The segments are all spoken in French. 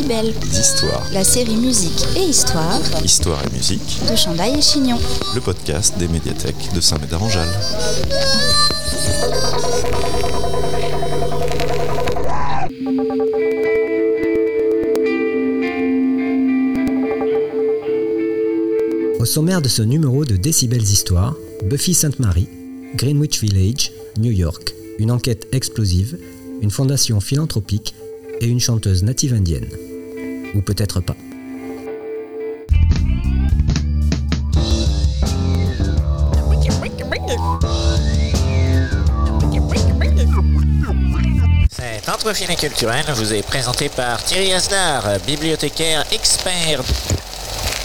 D'histoire. La série musique et histoire Histoire et musique, de Chandaille et Chignon. le podcast des médiathèques de Saint-Médard-en-Jalles. Au sommaire de ce numéro de Décibels Histoire, Buffy Sainte-Marie, Greenwich Village, New York, une enquête explosive, une fondation philanthropique et une chanteuse native indienne. Ou peut-être pas. Cet entrefilé culturel vous est présenté par Thierry Asdar, bibliothécaire expert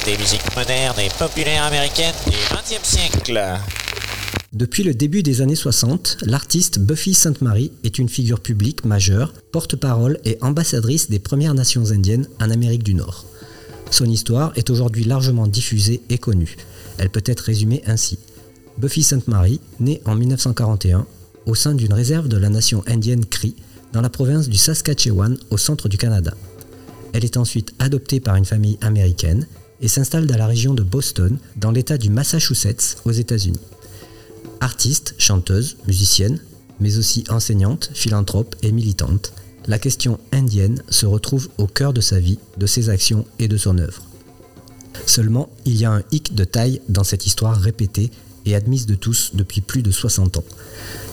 des musiques modernes et populaires américaines du XXe siècle. Depuis le début des années 60, l'artiste Buffy Sainte-Marie est une figure publique majeure, porte-parole et ambassadrice des Premières Nations indiennes en Amérique du Nord. Son histoire est aujourd'hui largement diffusée et connue. Elle peut être résumée ainsi. Buffy Sainte-Marie, née en 1941 au sein d'une réserve de la nation indienne Cree, dans la province du Saskatchewan au centre du Canada. Elle est ensuite adoptée par une famille américaine et s'installe dans la région de Boston, dans l'État du Massachusetts, aux États-Unis. Artiste, chanteuse, musicienne, mais aussi enseignante, philanthrope et militante, la question indienne se retrouve au cœur de sa vie, de ses actions et de son œuvre. Seulement, il y a un hic de taille dans cette histoire répétée et admise de tous depuis plus de 60 ans.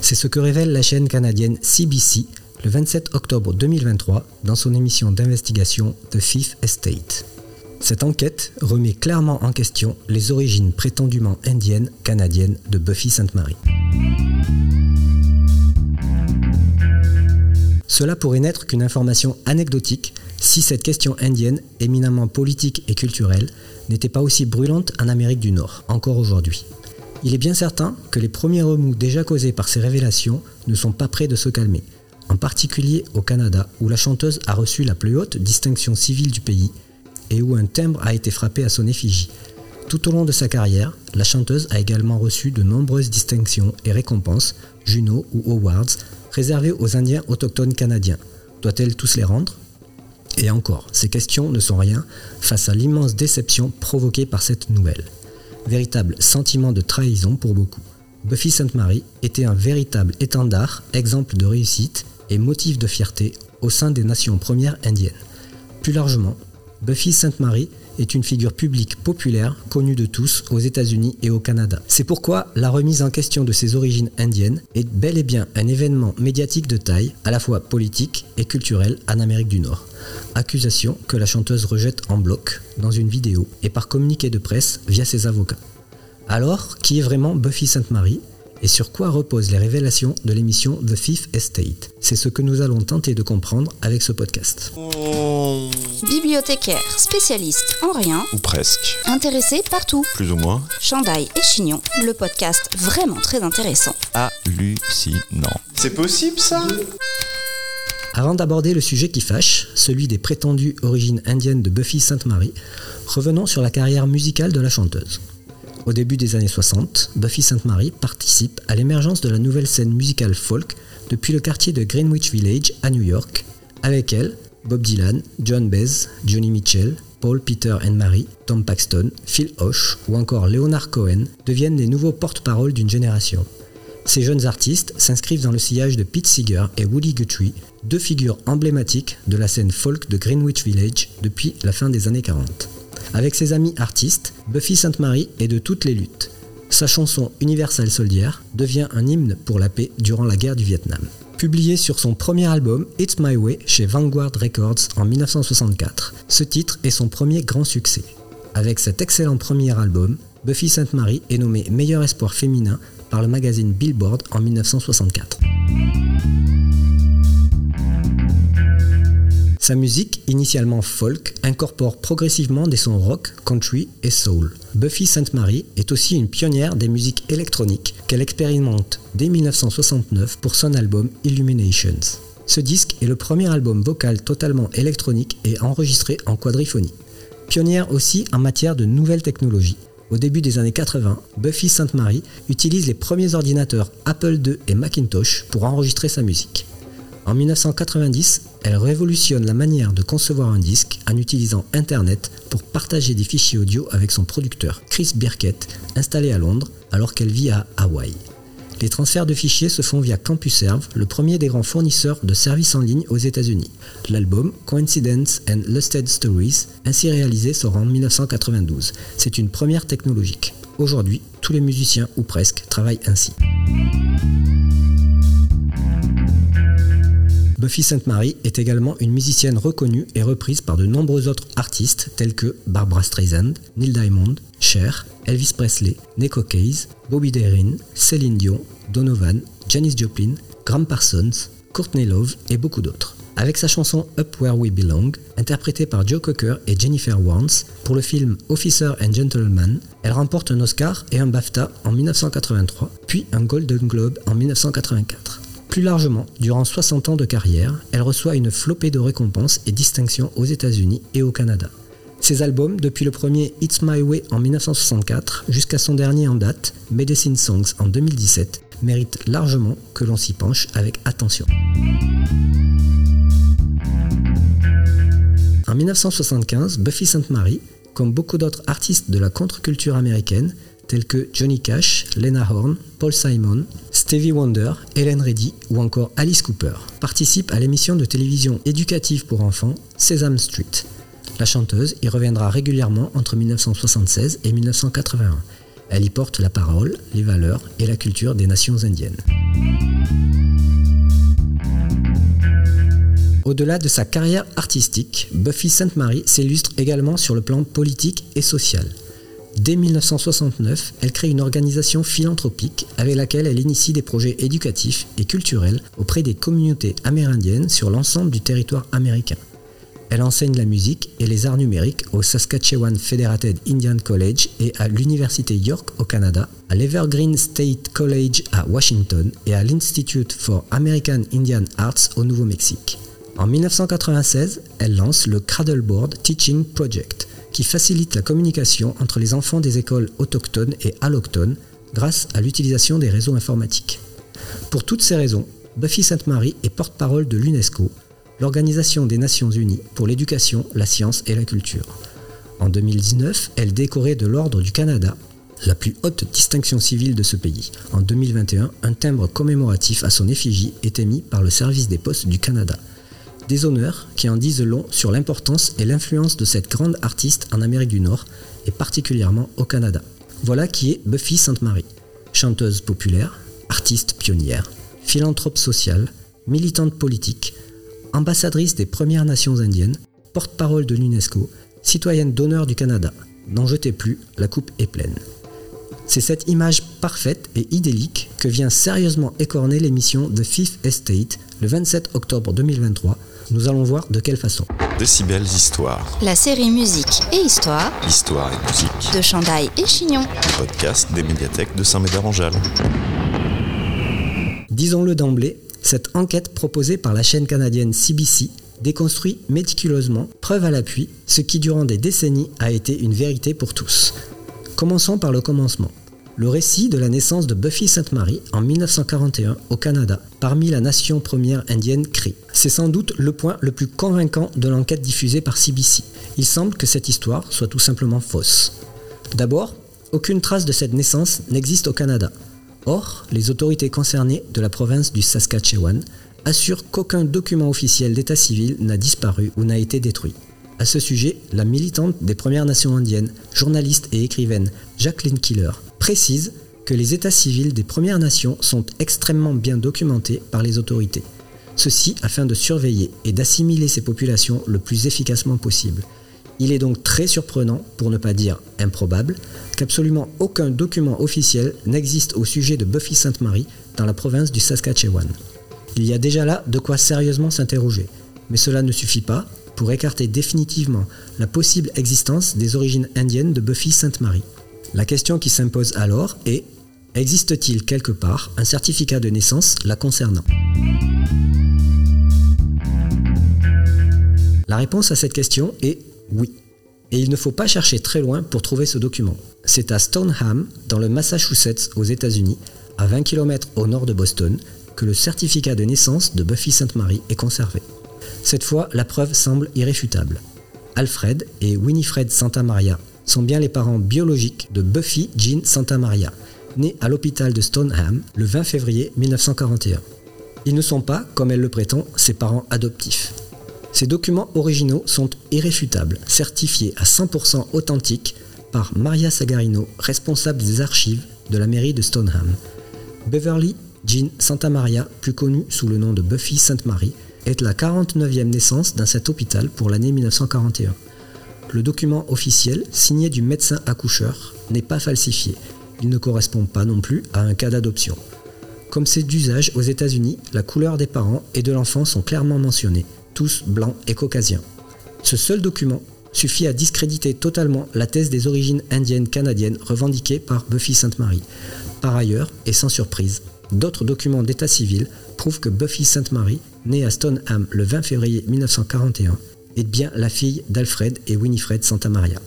C'est ce que révèle la chaîne canadienne CBC le 27 octobre 2023 dans son émission d'investigation The Fifth Estate. Cette enquête remet clairement en question les origines prétendument indiennes canadiennes de Buffy Sainte-Marie. Cela pourrait n'être qu'une information anecdotique si cette question indienne, éminemment politique et culturelle, n'était pas aussi brûlante en Amérique du Nord, encore aujourd'hui. Il est bien certain que les premiers remous déjà causés par ces révélations ne sont pas près de se calmer, en particulier au Canada, où la chanteuse a reçu la plus haute distinction civile du pays et où un timbre a été frappé à son effigie. Tout au long de sa carrière, la chanteuse a également reçu de nombreuses distinctions et récompenses, Juno ou Awards, réservées aux Indiens autochtones canadiens. Doit-elle tous les rendre? Et encore, ces questions ne sont rien face à l'immense déception provoquée par cette nouvelle. Véritable sentiment de trahison pour beaucoup. Buffy Sainte-Marie était un véritable étendard, exemple de réussite et motif de fierté au sein des nations premières indiennes. Plus largement, Buffy Sainte-Marie est une figure publique populaire connue de tous aux États-Unis et au Canada. C'est pourquoi la remise en question de ses origines indiennes est bel et bien un événement médiatique de taille, à la fois politique et culturel en Amérique du Nord. Accusation que la chanteuse rejette en bloc dans une vidéo et par communiqué de presse via ses avocats. Alors, qui est vraiment Buffy Sainte-Marie et sur quoi reposent les révélations de l'émission The Fifth Estate? C'est ce que nous allons tenter de comprendre avec ce podcast. Bibliothécaire, spécialiste en rien, Ou presque. intéressé partout. Plus ou moins Chandaille et Chignon, le podcast vraiment très intéressant. hallucinant. C'est possible ça? Avant d'aborder le sujet qui fâche, celui des prétendues origines indiennes de Buffy Sainte-Marie, revenons sur la carrière musicale de la chanteuse. Au début des années 60, Buffy Sainte-Marie participe à l'émergence de la nouvelle scène musicale folk depuis le quartier de Greenwich Village à New York. Avec elle, Bob Dylan, John Baez, Johnny Mitchell, Paul, Peter and Mary, Tom Paxton, Phil Hoche ou encore Leonard Cohen deviennent les nouveaux porte-parole d'une génération. Ces jeunes artistes s'inscrivent dans le sillage de Pete Seeger et Woody Guthrie, deux figures emblématiques de la scène folk de Greenwich Village depuis la fin des années 40. Avec ses amis artistes, Buffy Sainte-Marie est de toutes les luttes. Sa chanson Universal Soldier devient un hymne pour la paix durant la guerre du Vietnam. Publié sur son premier album It's My Way chez Vanguard Records en 1964, ce titre est son premier grand succès. Avec cet excellent premier album, Buffy Sainte-Marie est nommée meilleur espoir féminin par le magazine Billboard en 1964. Sa musique, initialement folk, incorpore progressivement des sons rock, country et soul. Buffy Sainte-Marie est aussi une pionnière des musiques électroniques qu'elle expérimente dès 1969 pour son album Illuminations. Ce disque est le premier album vocal totalement électronique et enregistré en quadriphonie. Pionnière aussi en matière de nouvelles technologies. Au début des années 80, Buffy Sainte-Marie utilise les premiers ordinateurs Apple II et Macintosh pour enregistrer sa musique. En 1990, elle révolutionne la manière de concevoir un disque en utilisant Internet pour partager des fichiers audio avec son producteur Chris Birkett, installé à Londres alors qu'elle vit à Hawaï. Les transferts de fichiers se font via CompuServe, le premier des grands fournisseurs de services en ligne aux États-Unis. L'album Coincidence and Lusted Stories, ainsi réalisé, sort en 1992. C'est une première technologique. Aujourd'hui, tous les musiciens, ou presque, travaillent ainsi. Buffy Sainte-Marie est également une musicienne reconnue et reprise par de nombreux autres artistes tels que Barbara Streisand, Neil Diamond, Cher, Elvis Presley, Neko Case, Bobby Darin, Céline Dion, Donovan, Janis Joplin, Graham Parsons, Courtney Love et beaucoup d'autres. Avec sa chanson Up Where We Belong, interprétée par Joe Cocker et Jennifer Warnes pour le film Officer and Gentleman, elle remporte un Oscar et un BAFTA en 1983, puis un Golden Globe en 1984. Plus largement, durant 60 ans de carrière, elle reçoit une flopée de récompenses et distinctions aux États-Unis et au Canada. Ses albums, depuis le premier It's My Way en 1964 jusqu'à son dernier en date, Medicine Songs en 2017, méritent largement que l'on s'y penche avec attention. En 1975, Buffy Sainte-Marie, comme beaucoup d'autres artistes de la contre-culture américaine, tels que Johnny Cash, Lena Horne, Paul Simon, Stevie Wonder, Helen Reddy ou encore Alice Cooper, participe à l'émission de télévision éducative pour enfants Sesame Street. La chanteuse y reviendra régulièrement entre 1976 et 1981. Elle y porte la parole, les valeurs et la culture des nations indiennes. Au-delà de sa carrière artistique, Buffy Sainte-Marie s'illustre également sur le plan politique et social. Dès 1969, elle crée une organisation philanthropique avec laquelle elle initie des projets éducatifs et culturels auprès des communautés amérindiennes sur l'ensemble du territoire américain. Elle enseigne la musique et les arts numériques au Saskatchewan Federated Indian College et à l'Université York au Canada, à l'Evergreen State College à Washington et à l'Institute for American Indian Arts au Nouveau-Mexique. En 1996, elle lance le Cradleboard Teaching Project, qui facilite la communication entre les enfants des écoles autochtones et allochtones grâce à l'utilisation des réseaux informatiques. Pour toutes ces raisons, Buffy Sainte-Marie est porte-parole de l'UNESCO, l'Organisation des Nations Unies pour l'éducation, la science et la culture. En 2019, elle décorée de l'Ordre du Canada, la plus haute distinction civile de ce pays. En 2021, un timbre commémoratif à son effigie est émis par le Service des postes du Canada. Des honneurs qui en disent long sur l'importance et l'influence de cette grande artiste en Amérique du Nord et particulièrement au Canada. Voilà qui est Buffy Sainte-Marie, chanteuse populaire, artiste pionnière, philanthrope sociale, militante politique, ambassadrice des Premières Nations indiennes, porte-parole de l'UNESCO, citoyenne d'honneur du Canada. N'en jetez plus, la coupe est pleine. C'est cette image parfaite et idyllique que vient sérieusement écorner l'émission The Fifth Estate le 27 octobre 2023 nous allons voir de quelle façon. Décibels Histoire. La série musique et histoire. Histoire et musique. De Chandaille et Chignon. Le podcast des médiathèques de Saint-Médard-en-Jalles. Disons-le d'emblée, cette enquête proposée par la chaîne canadienne CBC déconstruit méticuleusement, preuve à l'appui, ce qui durant des décennies a été une vérité pour tous. Commençons par le commencement le récit de la naissance de Buffy Sainte-Marie en 1941 au Canada parmi la nation première indienne Cree. C'est sans doute le point le plus convaincant de l'enquête diffusée par CBC. Il semble que cette histoire soit tout simplement fausse. D'abord, aucune trace de cette naissance n'existe au Canada. Or, les autorités concernées de la province du Saskatchewan assurent qu'aucun document officiel d'état civil n'a disparu ou n'a été détruit. À ce sujet, la militante des Premières Nations indiennes, journaliste et écrivaine Jacqueline Killer précise que les états civils des Premières Nations sont extrêmement bien documentés par les autorités. Ceci afin de surveiller et d'assimiler ces populations le plus efficacement possible. Il est donc très surprenant, pour ne pas dire improbable, qu'absolument aucun document officiel n'existe au sujet de Buffy Sainte-Marie dans la province du Saskatchewan. Il y a déjà là de quoi sérieusement s'interroger, mais cela ne suffit pas pour écarter définitivement la possible existence des origines indiennes de Buffy Sainte-Marie. La question qui s'impose alors est existe-t-il quelque part un certificat de naissance la concernant? La réponse à cette question est oui. Et il ne faut pas chercher très loin pour trouver ce document. C'est à Stoneham, dans le Massachusetts aux États-Unis, à 20 km au nord de Boston, que le certificat de naissance de Buffy Sainte-Marie est conservé. Cette fois, la preuve semble irréfutable. Alfred et Winifred Santa Maria sont bien les parents biologiques de Buffy Jean Santa Maria, née à l'hôpital de Stoneham le 20 février 1941. Ils ne sont pas, comme elle le prétend, ses parents adoptifs. Ces documents originaux sont irréfutables, certifiés à 100% authentiques par Maria Sagarino, responsable des archives de la mairie de Stoneham. Beverly Jean Santa Maria, plus connue sous le nom de Buffy Sainte Marie, est la 49e naissance dans cet hôpital pour l'année 1941. Le document officiel, signé du médecin accoucheur, n'est pas falsifié. Il ne correspond pas non plus à un cas d'adoption. Comme c'est d'usage aux États-Unis, la couleur des parents et de l'enfant sont clairement mentionnées, tous blancs et caucasiens. Ce seul document suffit à discréditer totalement la thèse des origines indiennes canadiennes revendiquée par Buffy Sainte-Marie. Par ailleurs, et sans surprise, d'autres documents d'état civil prouvent que Buffy Sainte-Marie, née à Stoneham le 20 février 1941, bien la fille d'Alfred et Winifred Santa Maria.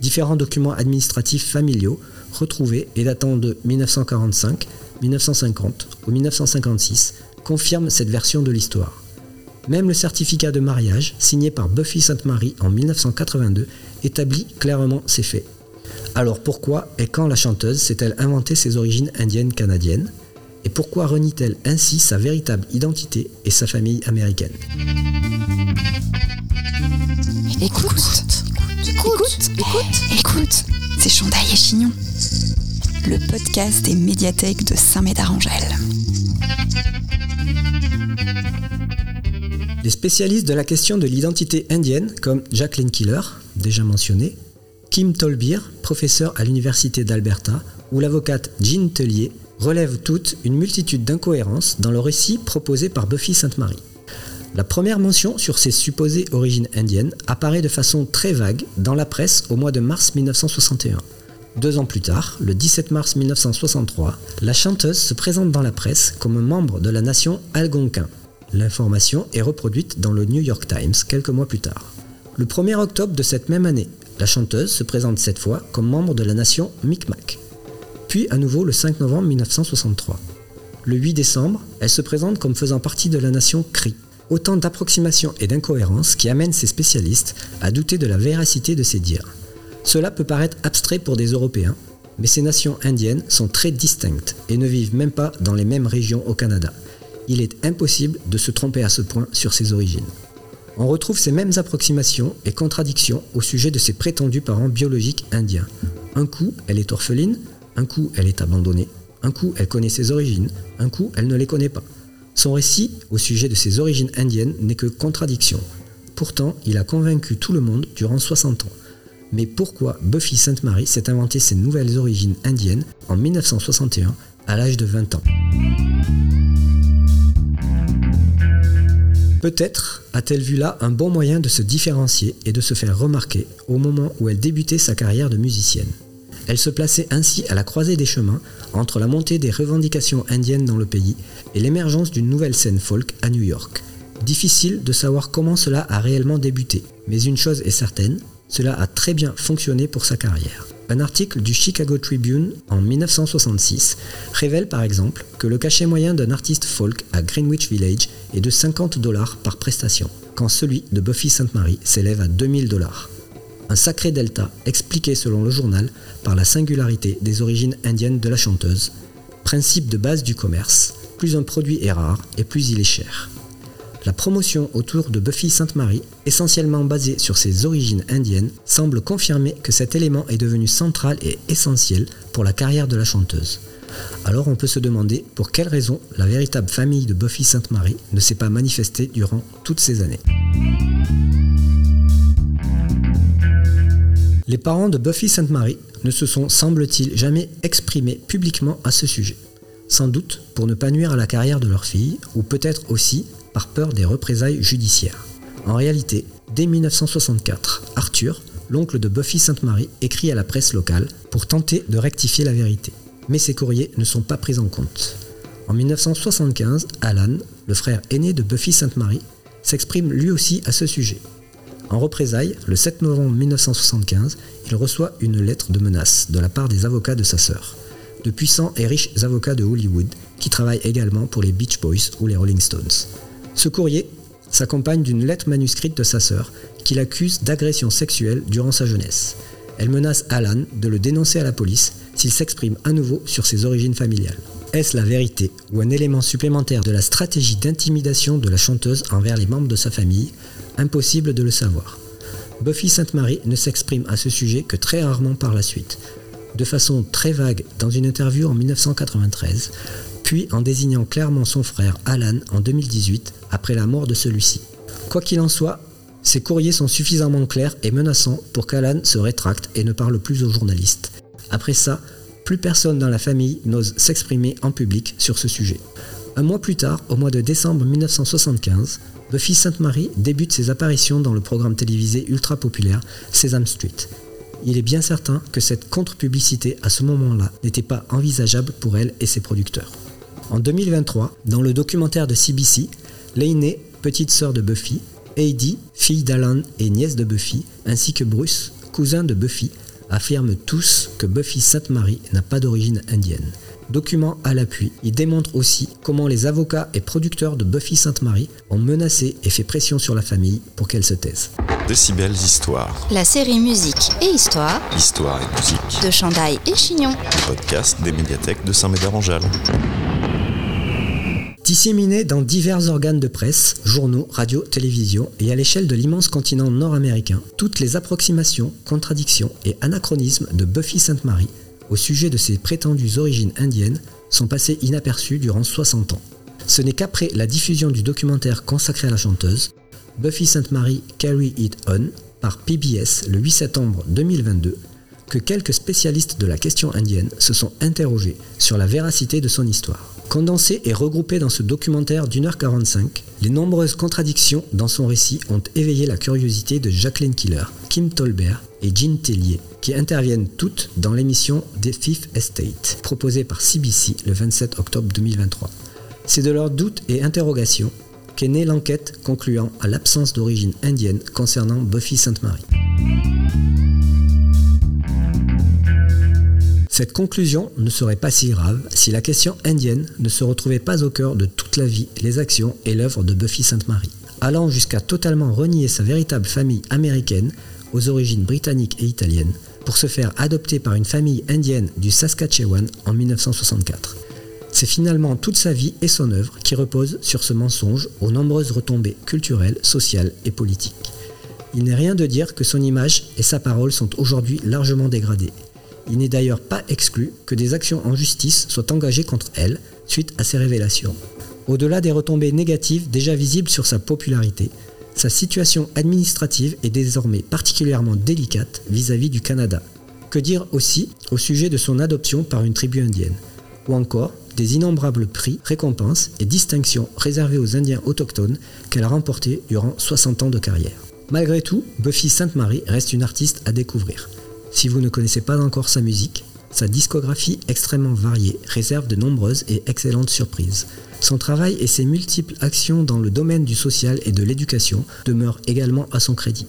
Différents documents administratifs familiaux retrouvés et datant de 1945, 1950 ou 1956 confirment cette version de l'histoire. Même le certificat de mariage, signé par Buffy Sainte-Marie en 1982, établit clairement ces faits. Alors pourquoi et quand la chanteuse s'est-elle inventé ses origines indiennes canadiennes Et pourquoi renie-t-elle ainsi sa véritable identité et sa famille américaine? Écoute, écoute, écoute, écoute, c'est Chandaille et Chignon, le podcast des médiathèques de Saint-Médard-Angèle. Les spécialistes de la question de l'identité indienne, comme Jacqueline Killer, déjà mentionné, Kim Tolbier, professeur à l'Université d'Alberta, ou l'avocate Jean Tellier, relèvent toutes une multitude d'incohérences dans le récit proposé par Buffy Sainte-Marie. La première mention sur ses supposées origines indiennes apparaît de façon très vague dans la presse au mois de mars 1961. Deux ans plus tard, le 17 mars 1963, la chanteuse se présente dans la presse comme membre de la nation algonquin. L'information est reproduite dans le New York Times quelques mois plus tard. Le 1er octobre de cette même année, la chanteuse se présente cette fois comme membre de la nation Micmac. Puis à nouveau le 5 novembre 1963. Le 8 décembre, elle se présente comme faisant partie de la nation Cree. Autant d'approximations et d'incohérences qui amènent ces spécialistes à douter de la véracité de ces dires. Cela peut paraître abstrait pour des Européens, mais ces nations indiennes sont très distinctes et ne vivent même pas dans les mêmes régions au Canada. Il est impossible de se tromper à ce point sur ses origines. On retrouve ces mêmes approximations et contradictions au sujet de ses prétendus parents biologiques indiens. Un coup, elle est orpheline, un coup, elle est abandonnée, un coup, elle connaît ses origines, un coup, elle ne les connaît pas. Son récit au sujet de ses origines indiennes n'est que contradiction. Pourtant, il a convaincu tout le monde durant 60 ans. Mais pourquoi Buffy Sainte-Marie s'est inventé ses nouvelles origines indiennes en 1961 à l'âge de 20 ans? Peut-être a-t-elle vu là un bon moyen de se différencier et de se faire remarquer au moment où elle débutait sa carrière de musicienne. Elle se plaçait ainsi à la croisée des chemins entre la montée des revendications indiennes dans le pays et l'émergence d'une nouvelle scène folk à New York. Difficile de savoir comment cela a réellement débuté, mais une chose est certaine, cela a très bien fonctionné pour sa carrière. Un article du Chicago Tribune en 1966 révèle par exemple que le cachet moyen d'un artiste folk à Greenwich Village est de 50 dollars par prestation, quand celui de Buffy Sainte-Marie s'élève à 2000 dollars. Un sacré delta expliqué selon le journal par la singularité des origines indiennes de la chanteuse. Principe de base du commerce, plus un produit est rare et plus il est cher. La promotion autour de Buffy Sainte-Marie, essentiellement basée sur ses origines indiennes, semble confirmer que cet élément est devenu central et essentiel pour la carrière de la chanteuse. Alors on peut se demander pour quelles raisons la véritable famille de Buffy Sainte-Marie ne s'est pas manifestée durant toutes ces années. Les parents de Buffy Sainte-Marie ne se sont, semble-t-il, jamais exprimés publiquement à ce sujet. Sans doute pour ne pas nuire à la carrière de leur fille, ou peut-être aussi par peur des représailles judiciaires. En réalité, dès 1964, Arthur, l'oncle de Buffy Sainte-Marie, écrit à la presse locale pour tenter de rectifier la vérité. Mais ces courriers ne sont pas pris en compte. En 1975, Alan, le frère aîné de Buffy Sainte-Marie, s'exprime lui aussi à ce sujet. En représailles, le 7 novembre 1975, il reçoit une lettre de menace de la part des avocats de sa sœur, de puissants et riches avocats de Hollywood, qui travaille également pour les Beach Boys ou les Rolling Stones. Ce courrier s'accompagne d'une lettre manuscrite de sa sœur qui l'accuse d'agression sexuelle durant sa jeunesse. Elle menace Alan de le dénoncer à la police s'il s'exprime à nouveau sur ses origines familiales. Est-ce la vérité ou un élément supplémentaire de la stratégie d'intimidation de la chanteuse envers les membres de sa famille? Impossible de le savoir. Buffy Sainte-Marie ne s'exprime à ce sujet que très rarement par la suite, de façon très vague dans une interview en 1993, puis en désignant clairement son frère Alan en 2018 après la mort de celui-ci. Quoi qu'il en soit, ces courriers sont suffisamment clairs et menaçants pour qu'Alan se rétracte et ne parle plus aux journalistes. Après ça, plus personne dans la famille n'ose s'exprimer en public sur ce sujet. Un mois plus tard, au mois de décembre 1975, Buffy Sainte-Marie débute ses apparitions dans le programme télévisé ultra populaire Sesame Street. Il est bien certain que cette contre-publicité à ce moment-là n'était pas envisageable pour elle et ses producteurs. En 2023, dans le documentaire de CBC, Lainey, petite sœur de Buffy, Heidi, fille d'Alan et nièce de Buffy, ainsi que Bruce, cousin de Buffy, affirment tous que Buffy Sainte-Marie n'a pas d'origine indienne. Document à l'appui, il démontre aussi comment les avocats et producteurs de Buffy Sainte-Marie ont menacé et fait pression sur la famille pour qu'elle se taise. Décibels Histoire. La série musique et histoire Histoire et musique. de Chandail et Chignon. Le podcast des médiathèques de Saint-Médard-en-Jalles. Disséminés dans divers organes de presse, journaux, radio, télévision et à l'échelle de l'immense continent nord-américain, toutes les approximations, contradictions et anachronismes de Buffy Sainte-Marie au sujet de ses prétendues origines indiennes sont passés inaperçus durant 60 ans. Ce n'est qu'après la diffusion du documentaire consacré à la chanteuse, Buffy Sainte-Marie Carry It On, par PBS le 8 septembre 2022, que quelques spécialistes de la question indienne se sont interrogés sur la véracité de son histoire. Condensées et regroupées dans ce documentaire d'une heure 45, les nombreuses contradictions dans son récit ont éveillé la curiosité de Jacqueline Killer, Kim Tolbert et Jean Tellier, qui interviennent toutes dans l'émission The Fifth Estate, proposée par CBC le 27 octobre 2023. C'est de leurs doutes et interrogations qu'est née l'enquête concluant à l'absence d'origine indienne concernant Buffy Sainte-Marie. Cette conclusion ne serait pas si grave si la question indienne ne se retrouvait pas au cœur de toute la vie, les actions et l'œuvre de Buffy Sainte-Marie, allant jusqu'à totalement renier sa véritable famille américaine aux origines britanniques et italiennes pour se faire adopter par une famille indienne du Saskatchewan en 1964. C'est finalement toute sa vie et son œuvre qui reposent sur ce mensonge aux nombreuses retombées culturelles, sociales et politiques. Il n'est rien de dire que son image et sa parole sont aujourd'hui largement dégradées. Il n'est d'ailleurs pas exclu que des actions en justice soient engagées contre elle suite à ces révélations. Au-delà des retombées négatives déjà visibles sur sa popularité, sa situation administrative est désormais particulièrement délicate vis-à-vis du Canada. Que dire aussi au sujet de son adoption par une tribu indienne? Ou encore des innombrables prix, récompenses et distinctions réservées aux Indiens autochtones qu'elle a remportés durant 60 ans de carrière. Malgré tout, Buffy Sainte-Marie reste une artiste à découvrir. Si vous ne connaissez pas encore sa musique, sa discographie extrêmement variée réserve de nombreuses et excellentes surprises. Son travail et ses multiples actions dans le domaine du social et de l'éducation demeurent également à son crédit.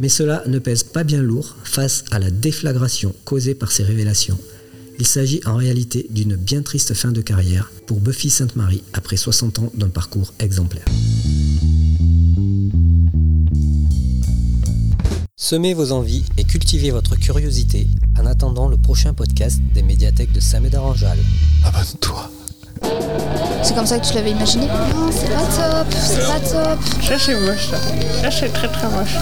Mais cela ne pèse pas bien lourd face à la déflagration causée par ces révélations. Il s'agit en réalité d'une bien triste fin de carrière pour Buffy Sainte-Marie après 60 ans d'un parcours exemplaire. Semez vos envies et cultivez votre curiosité en attendant le prochain podcast des médiathèques de Saint-Médard-en-Jalles. Abonne-toi. C'est comme ça que tu l'avais imaginé? Non, c'est pas top, c'est pas top. Ça c'est moche ça. Ça c'est très très moche.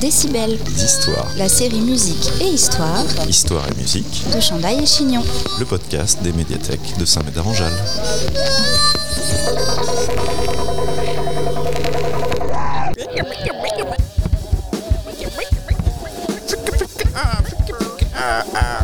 Décibel, Histoires. la série musique et histoire Histoire et musique. de Chandail et Chignon. Le podcast des médiathèques de Saint-Médard-en-Jalles. ah, ah.